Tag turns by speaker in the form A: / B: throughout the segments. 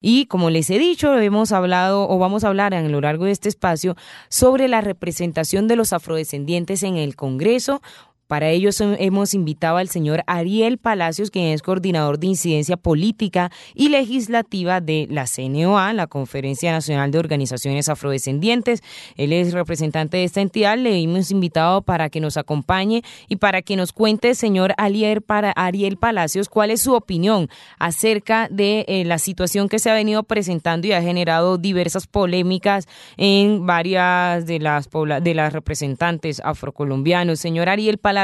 A: Y como les he dicho, hemos hablado o vamos a hablar a lo largo de este espacio sobre la representación de los afrodescendientes en el Congreso, para ello hemos invitado al señor Ariel Palacios, quien es coordinador de incidencia política y legislativa de la CNOA, la Conferencia Nacional de Organizaciones Afrodescendientes. Él es representante de esta entidad. Le hemos invitado para que nos acompañe y para que nos cuente, señor Ariel, Palacios, cuál es su opinión acerca de eh, la situación que se ha venido presentando y ha generado diversas polémicas en varias de las, de las representantes afrocolombianos. Señor Ariel Palacios,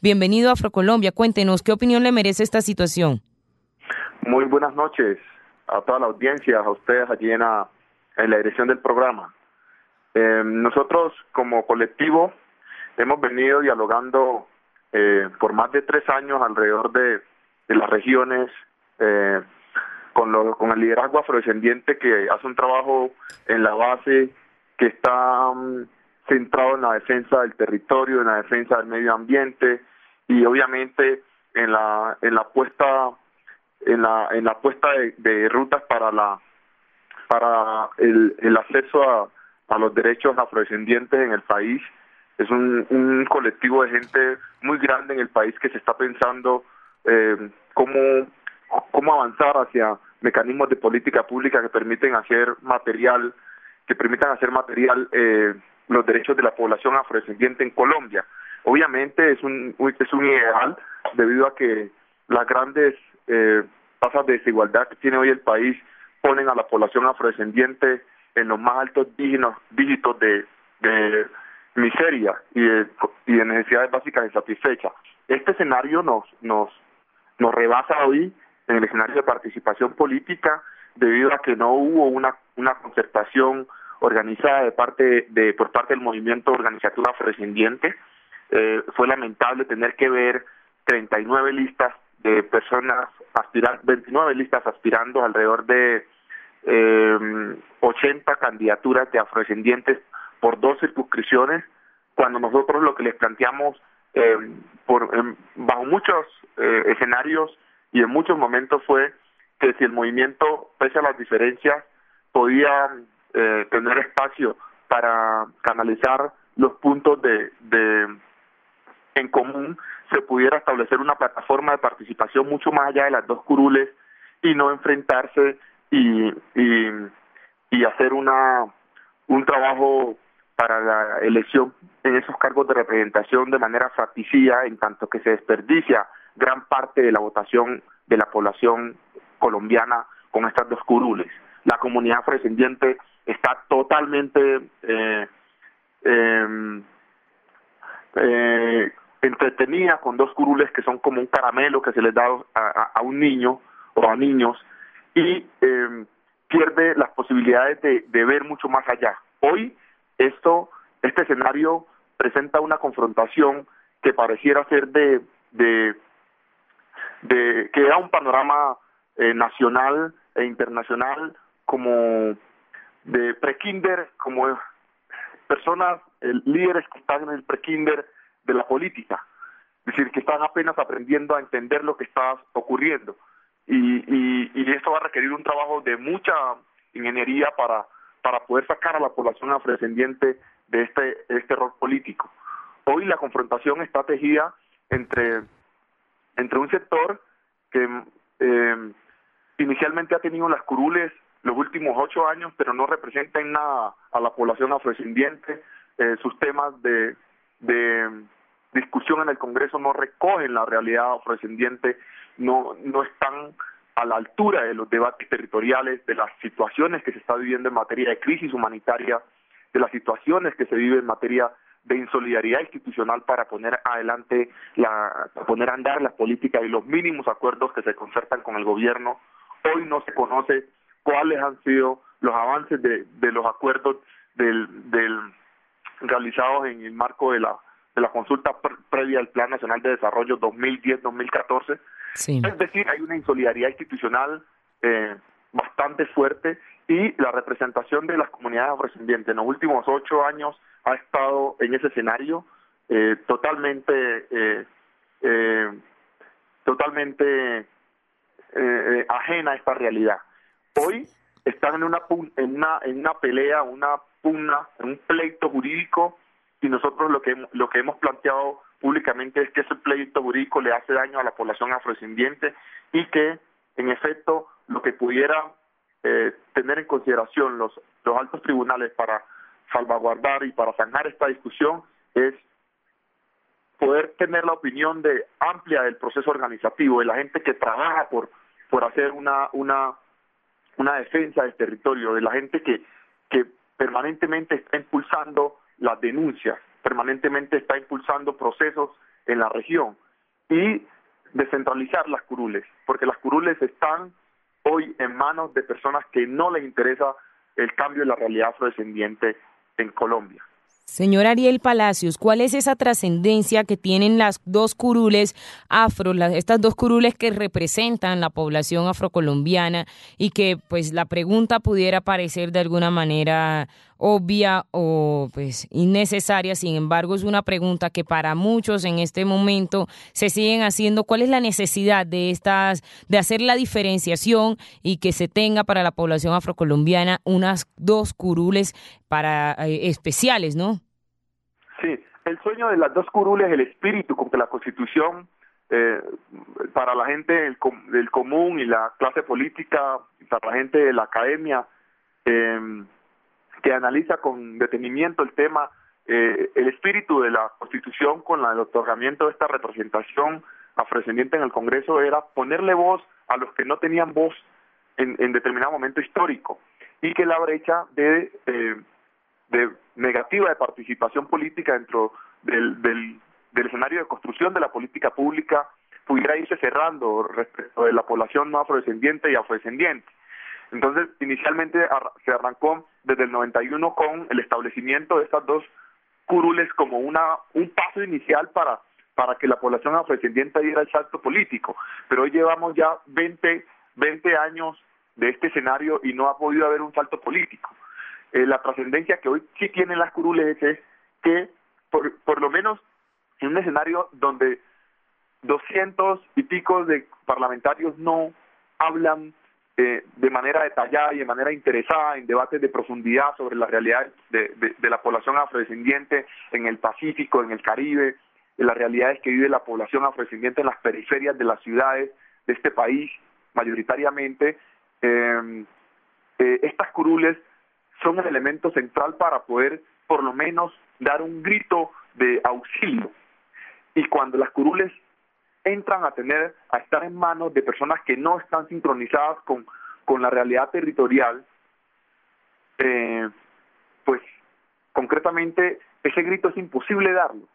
A: bienvenido a Afrocolombia. Cuéntenos, ¿qué opinión le merece esta situación?
B: Muy buenas noches a toda la audiencia, a ustedes allí en la, dirección del programa. Eh, nosotros como colectivo hemos venido dialogando eh, por más de tres años alrededor de, las regiones eh, con, con el liderazgo afrodescendiente que hace un trabajo en la base que está mm, centrado en la defensa del territorio, en la defensa del medio ambiente y obviamente en la en la puesta en la en la puesta de, rutas para la para el, el acceso a, a los derechos afrodescendientes en el país. Es un, un colectivo de gente muy grande en el país que se está pensando eh, cómo cómo avanzar hacia mecanismos de política pública que permiten hacer material que permitan hacer material eh, los derechos de la población afrodescendiente en Colombia. Obviamente es un, es un ideal debido a que las grandes eh, tasas de desigualdad que tiene hoy el país ponen a la población afrodescendiente en los más altos dígitos, de, de miseria y de, y de necesidades básicas insatisfechas. Este escenario nos, nos, nos rebasa hoy en el escenario de participación política debido a que no hubo una, una concertación organizada de parte de por parte del movimiento organizatura afrodescendiente. Eh, fue lamentable tener que ver 39 listas de personas aspirando, 29 listas aspirando alrededor de eh, 80 candidaturas de afrodescendientes por dos circunscripciones, cuando nosotros lo que les planteamos eh, por, bajo muchos eh, escenarios y en muchos momentos fue que si el movimiento, pese a las diferencias, podía eh, tener espacio para canalizar los puntos de, de en común, se pudiera establecer una plataforma de participación mucho más allá de las dos curules y no enfrentarse y, y, y hacer una un trabajo para la elección en esos cargos de representación de manera fracticida, en tanto que se desperdicia gran parte de la votación de la población colombiana con estas dos curules. La comunidad afrodescendiente está totalmente eh, em, eh, entretenida con dos curules que son como un caramelo que se les da a, un niño o a niños y eh, pierde las posibilidades de, de, ver mucho más allá. Hoy esto, este escenario presenta una confrontación que pareciera ser de, de, de que da un panorama eh, nacional e internacional como de prekinder como personas, líderes que están en el prekinder de la política, es decir, que están apenas aprendiendo a entender lo que está ocurriendo. Y, y, y esto va a requerir un trabajo de mucha ingeniería para, para poder sacar a la población afrodescendiente de este, este rol político. Hoy la confrontación está tejida entre, entre un sector que eh, inicialmente ha tenido las curules los últimos ocho años, pero no representan nada a la población afrodescendiente. Eh, sus temas de, de discusión en el Congreso no recogen la realidad afrodescendiente, no, no están a la altura de los debates territoriales, de las situaciones que se está viviendo en materia de crisis humanitaria, de las situaciones que se viven en materia de insolidaridad institucional para poner adelante, la, poner a andar las políticas y los mínimos acuerdos que se concertan con el gobierno. Hoy no se conoce cuáles han sido los avances de, de los acuerdos del, del realizados en el marco de la de la consulta previa al Plan Nacional de Desarrollo 2010-2014. Es decir, hay una insolidaridad institucional eh, bastante fuerte y la representación de las comunidades afrodescendientes en los últimos ocho años ha estado en ese escenario eh, totalmente eh, eh totalmente eh, ajena a esta realidad. Hoy están en una, en una, en una pelea, una pugna, un pleito jurídico y nosotros lo que, lo que hemos planteado públicamente es que ese pleito jurídico le hace daño a la población afrodescendiente y que, en efecto, lo que pudiera eh, tener en consideración los, los altos tribunales para salvaguardar y para zanjar esta discusión es poder tener la opinión de amplia del proceso organizativo, de la gente que trabaja por, por hacer una, una, una defensa del territorio, de la gente que, que permanentemente está impulsando las denuncias, permanentemente está impulsando procesos en la región y descentralizar las curules, porque las curules están hoy en manos de personas que no les interesa el cambio de la realidad afrodescendiente en Colombia.
A: Señor Ariel Palacios, ¿cuál es esa trascendencia que tienen las dos curules afro, estas dos curules que representan la población afrocolombiana y que pues la pregunta pudiera parecer de alguna manera obvia o pues innecesaria, sin embargo es una pregunta que para muchos en este momento se siguen haciendo, ¿cuál es la necesidad de estas de hacer la diferenciación y que se tenga para la población afrocolombiana unas dos curules para eh, especiales, ¿no?
B: Sí, el sueño de las dos curules, el espíritu con que la Constitución eh, para la gente del, del, común y la clase política, para la gente de la academia, eh, que analiza con detenimiento el tema, eh, el espíritu de la Constitución con el otorgamiento de esta representación afrodescendiente en el Congreso era ponerle voz a los que no tenían voz en, determinado momento histórico y que la brecha de, eh, de negativa de participación política dentro del, del escenario de construcción de la política pública pudiera irse cerrando respecto de la población no afrodescendiente y afrodescendiente. Entonces, inicialmente se arrancó desde el 91 con el establecimiento de estas dos curules como una un paso inicial para para que la población afrodescendiente diera el salto político. Pero hoy llevamos ya 20, 20 años de este escenario y no ha podido haber un salto político. Eh, la trascendencia que hoy sí tienen las curules es que, por, por lo menos en un escenario donde 200 y pico de parlamentarios no hablan eh, de manera detallada y de manera interesada en debates de profundidad sobre la realidad de, la población afrodescendiente en el Pacífico, en el Caribe, de las realidades que vive la población afrodescendiente en las periferias de las ciudades de este país, mayoritariamente. Em, eh, estas curules son el elemento central para poder, por lo menos, dar un grito de auxilio. Y cuando las curules entran a tener, a estar en manos de personas que no están sincronizadas con, la realidad territorial, eh, pues concretamente ese grito es imposible darlo.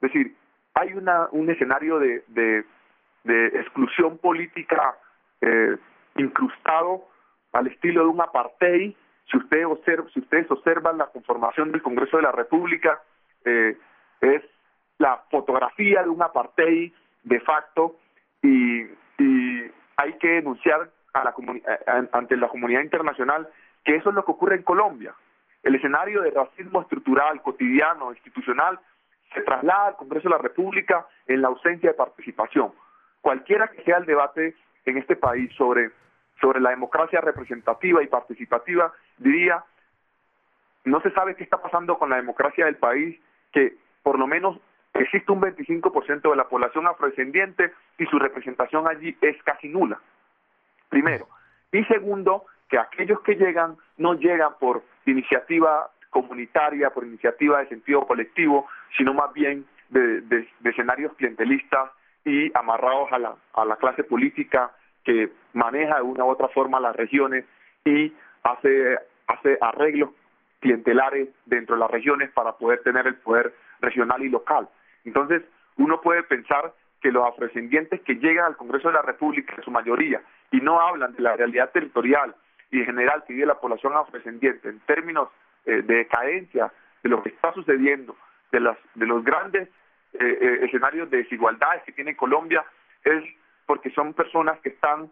B: Es decir, hay una, un escenario de, de, exclusión política eh, incrustado al estilo de un apartheid. Si, si ustedes observan la conformación del Congreso de la República, eh, es la fotografía de un apartheid de facto y, hay que denunciar a la ante la comunidad internacional que eso es lo que ocurre en Colombia. El escenario de racismo estructural, cotidiano, institucional, se traslada al Congreso de la República en la ausencia de participación. Cualquiera que sea el debate en este país sobre, sobre la democracia representativa y participativa, diría, no se sabe qué está pasando con la democracia del país, que por lo menos existe un 25% de la población afrodescendiente y su representación allí es casi nula. Primero. Y segundo, que aquellos que llegan no llegan por iniciativa comunitaria, por iniciativa de sentido colectivo, sino más bien de, escenarios clientelistas y amarrados a la, clase política que maneja de una u otra forma las regiones y hace, hace arreglos clientelares dentro de las regiones para poder tener el poder regional y local. Entonces, uno puede pensar que los afrodescendientes que llegan al Congreso de la República, en su mayoría, y no hablan de la realidad territorial y en general que vive la población afrodescendiente en términos eh, de decadencia de lo que está sucediendo, de, las, de los grandes eh, eh, escenarios de desigualdades que tiene Colombia, es porque son personas que están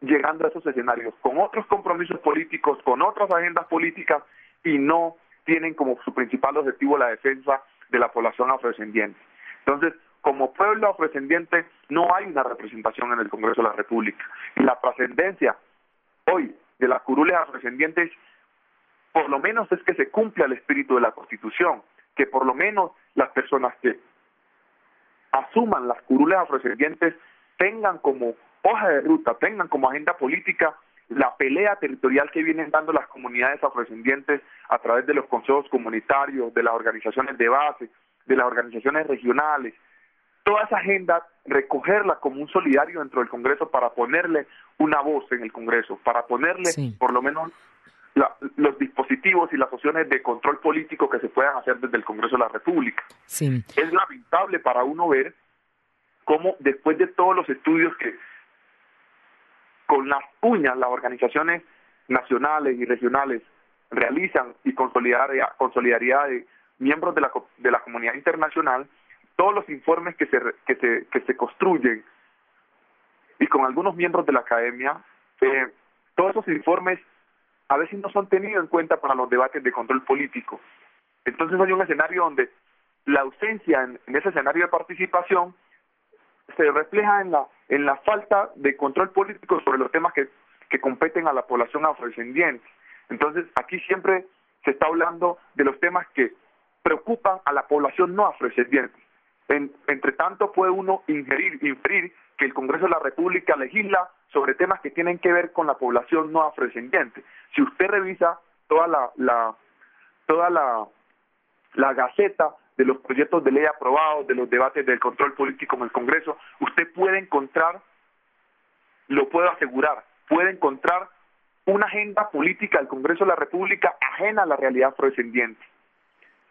B: llegando a esos escenarios con otros compromisos políticos, con otras agendas políticas y no tienen como su principal objetivo la defensa de la población afrodescendiente. Entonces, como pueblo afrodescendiente no hay una representación en el Congreso de la República. Y la trascendencia hoy de las curules afrodescendientes, por lo menos es que se cumpla el espíritu de la Constitución, que por lo menos las personas que asuman las curules afrodescendientes tengan como hoja de ruta, tengan como agenda política la pelea territorial que vienen dando las comunidades afrodescendientes a través de los consejos comunitarios, de las organizaciones de base, de las organizaciones regionales, toda esa agenda, recogerla como un solidario dentro del Congreso para ponerle una voz en el Congreso, para ponerle por lo menos los dispositivos y las opciones de control político que se puedan hacer desde el Congreso de la República. Es lamentable para uno ver cómo después de todos los estudios que con las uñas las organizaciones nacionales y regionales realizan y con solidaridad, de miembros de la, de la comunidad internacional, todos los informes que se, que se, que se construyen y con algunos miembros de la academia, eh, todos esos informes a veces no son tenidos en cuenta para los debates de control político. Entonces hay un escenario donde la ausencia en, ese escenario de participación se refleja en la, en la falta de control político sobre los temas que, que competen a la población afrodescendiente. Entonces aquí siempre se está hablando de los temas que preocupan a la población no afrodescendiente. entre tanto puede uno ingerir, inferir que el Congreso de la República legisla sobre temas que tienen que ver con la población no afrodescendiente. Si usted revisa toda la, la toda la, la gaceta de los proyectos de ley aprobados, de los debates del control político en el Congreso, usted puede encontrar, lo puedo asegurar, puede encontrar una agenda política del Congreso de la República ajena a la realidad afrodescendiente.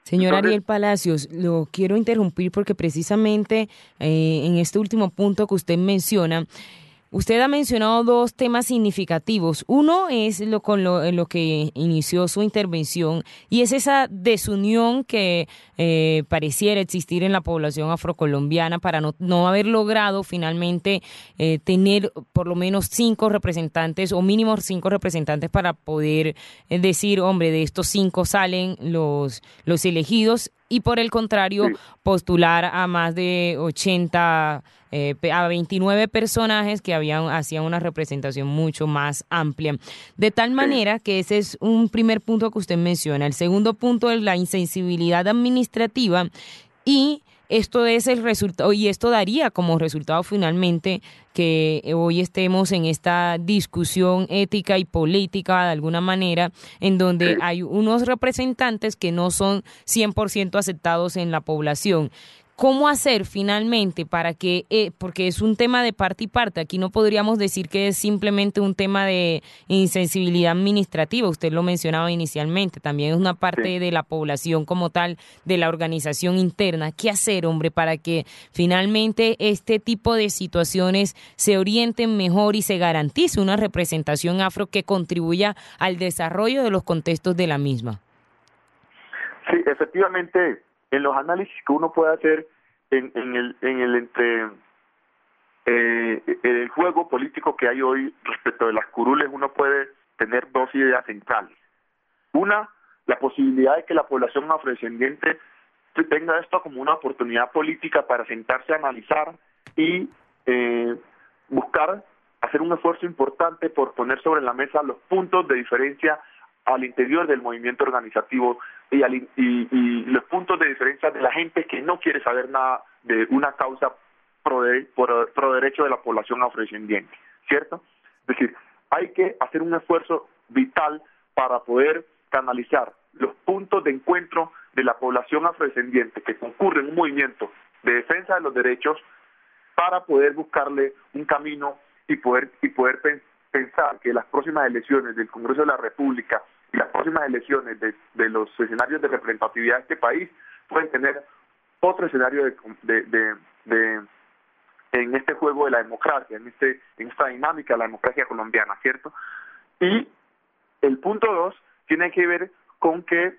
A: Señor Ariel Palacios, lo quiero interrumpir porque precisamente eh, en este último punto que usted menciona, Usted ha mencionado dos temas significativos. Uno es lo con lo, lo que inició su intervención y es esa desunión que eh, pareciera existir en la población afrocolombiana para no, no haber logrado finalmente eh, tener por lo menos cinco representantes o mínimo cinco representantes para poder eh, decir, hombre, de estos cinco salen los, los elegidos y por el contrario postular a más de 80 eh, a 29 personajes que habían hacían una representación mucho más amplia. De tal manera que ese es un primer punto que usted menciona. El segundo punto es la insensibilidad administrativa y esto es el resultado y esto daría como resultado finalmente que hoy estemos en esta discusión ética y política de alguna manera en donde hay unos representantes que no son 100% aceptados en la población. ¿Cómo hacer finalmente para que, eh, porque es un tema de parte y parte, aquí no podríamos decir que es simplemente un tema de insensibilidad administrativa, usted lo mencionaba inicialmente, también es una parte de la población como tal, de la organización interna. ¿Qué hacer, hombre, para que finalmente este tipo de situaciones se orienten mejor y se garantice una representación afro que contribuya al desarrollo de los contextos de la misma?
B: Sí, efectivamente, en los análisis que uno puede hacer en, en el en el entre eh, el juego político que hay hoy respecto de las curules uno puede tener dos ideas centrales. Una la posibilidad de que la población afrodescendiente tenga esto como una oportunidad política para sentarse a analizar y eh, buscar hacer un esfuerzo importante por poner sobre la mesa los puntos de diferencia al interior del movimiento organizativo y, y, los puntos de diferencia de la gente que no quiere saber nada de una causa pro, pro, derecho de la población afrodescendiente, ¿cierto? Es decir, hay que hacer un esfuerzo vital para poder canalizar los puntos de encuentro de la población afrodescendiente que concurre en un movimiento de defensa de los derechos para poder buscarle un camino y poder y poder pensar que las próximas elecciones del Congreso de la República y las próximas elecciones de, los escenarios de representatividad de este país pueden tener otro escenario de, en este juego de la democracia, en este en esta dinámica de la democracia colombiana, ¿cierto? Y el punto dos tiene que ver con que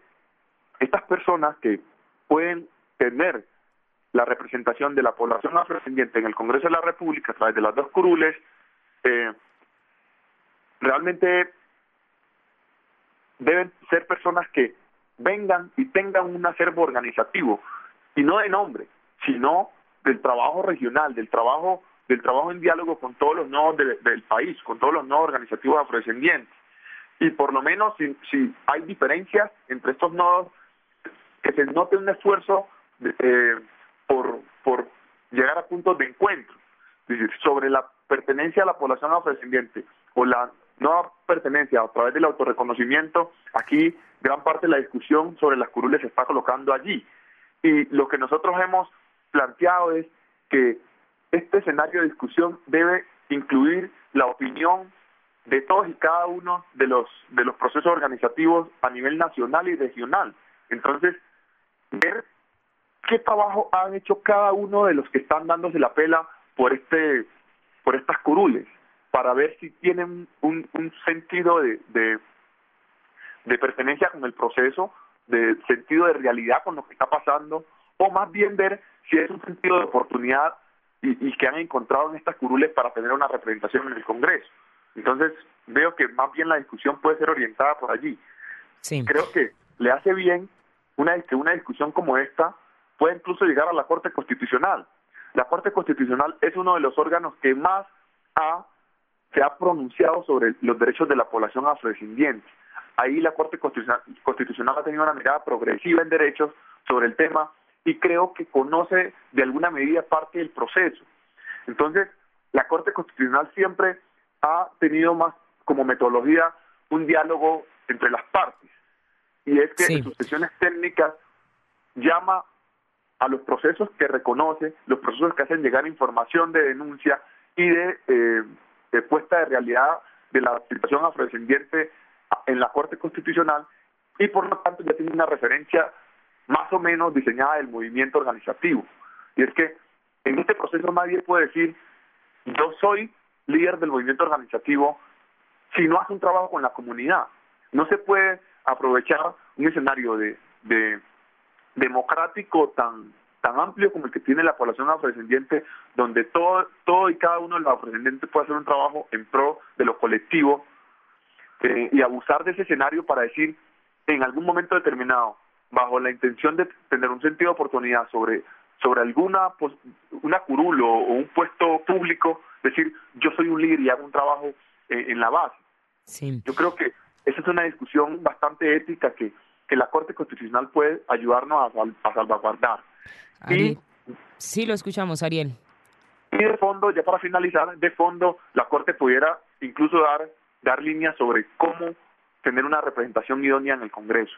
B: estas personas que pueden tener la representación de la población afrodescendiente en el Congreso de la República a través de las dos curules, eh, realmente deben ser personas que vengan y tengan un acervo organizativo, y no de nombre, sino del trabajo regional, del trabajo del trabajo en diálogo con todos los nodos del país, con todos los nodos organizativos afrodescendientes. Y por lo menos si, si hay diferencias entre estos nodos, que se note un esfuerzo eh, por, por llegar a puntos de encuentro. Sobre la pertenencia a la población afrodescendiente o la no pertenencia a través del autorreconocimiento, aquí gran parte de la discusión sobre las curules se está colocando allí. Y lo que nosotros hemos planteado es que este escenario de discusión debe incluir la opinión de todos y cada uno de los de los procesos organizativos a nivel nacional y regional. Entonces, ver qué trabajo han hecho cada uno de los que están dándose la pela por este por estas curules para ver si tienen un, un sentido de, de, de pertenencia con el proceso, de sentido de realidad con lo que está pasando, o más bien ver si es un sentido de oportunidad y, que han encontrado en estas curules para tener una representación en el Congreso. Entonces, veo que más bien la discusión puede ser orientada por allí. Creo que le hace bien una, que una discusión como esta pueda incluso llegar a la Corte Constitucional. La Corte Constitucional es uno de los órganos que más ha, se ha pronunciado sobre los derechos de la población afrodescendiente. Ahí la Corte Constitucional, Constitucional ha tenido una mirada progresiva en derechos sobre el tema y creo que conoce de alguna medida parte del proceso. Entonces, la Corte Constitucional siempre ha tenido más como metodología un diálogo entre las partes. Y es que en sus sesiones técnicas llama a los procesos que reconoce, los procesos que hacen llegar información de denuncia y de, eh, realidad de la situación afrodescendiente en la Corte Constitucional y por lo tanto ya tiene una referencia más o menos diseñada del movimiento organizativo. Y es que en este proceso nadie puede decir, yo soy líder del movimiento organizativo si no hace un trabajo con la comunidad. No se puede aprovechar un escenario de, de democrático tan tan amplio como el que tiene la población afrodescendiente, donde todo, todo y cada uno de los afrodescendientes puede hacer un trabajo en pro de lo colectivo eh, y abusar de ese escenario para decir en algún momento determinado bajo la intención de tener un sentido de oportunidad sobre, sobre alguna pues, una curulo o un puesto público, decir yo soy un líder y hago un trabajo en la base. Sí. Yo creo que esa es una discusión bastante ética que, que la Corte Constitucional puede ayudarnos a, salvaguardar.
A: Y, sí, lo escuchamos, Ariel.
B: Y de fondo, ya para finalizar, de fondo, la Corte pudiera incluso dar, dar líneas sobre cómo tener una representación idónea en el Congreso.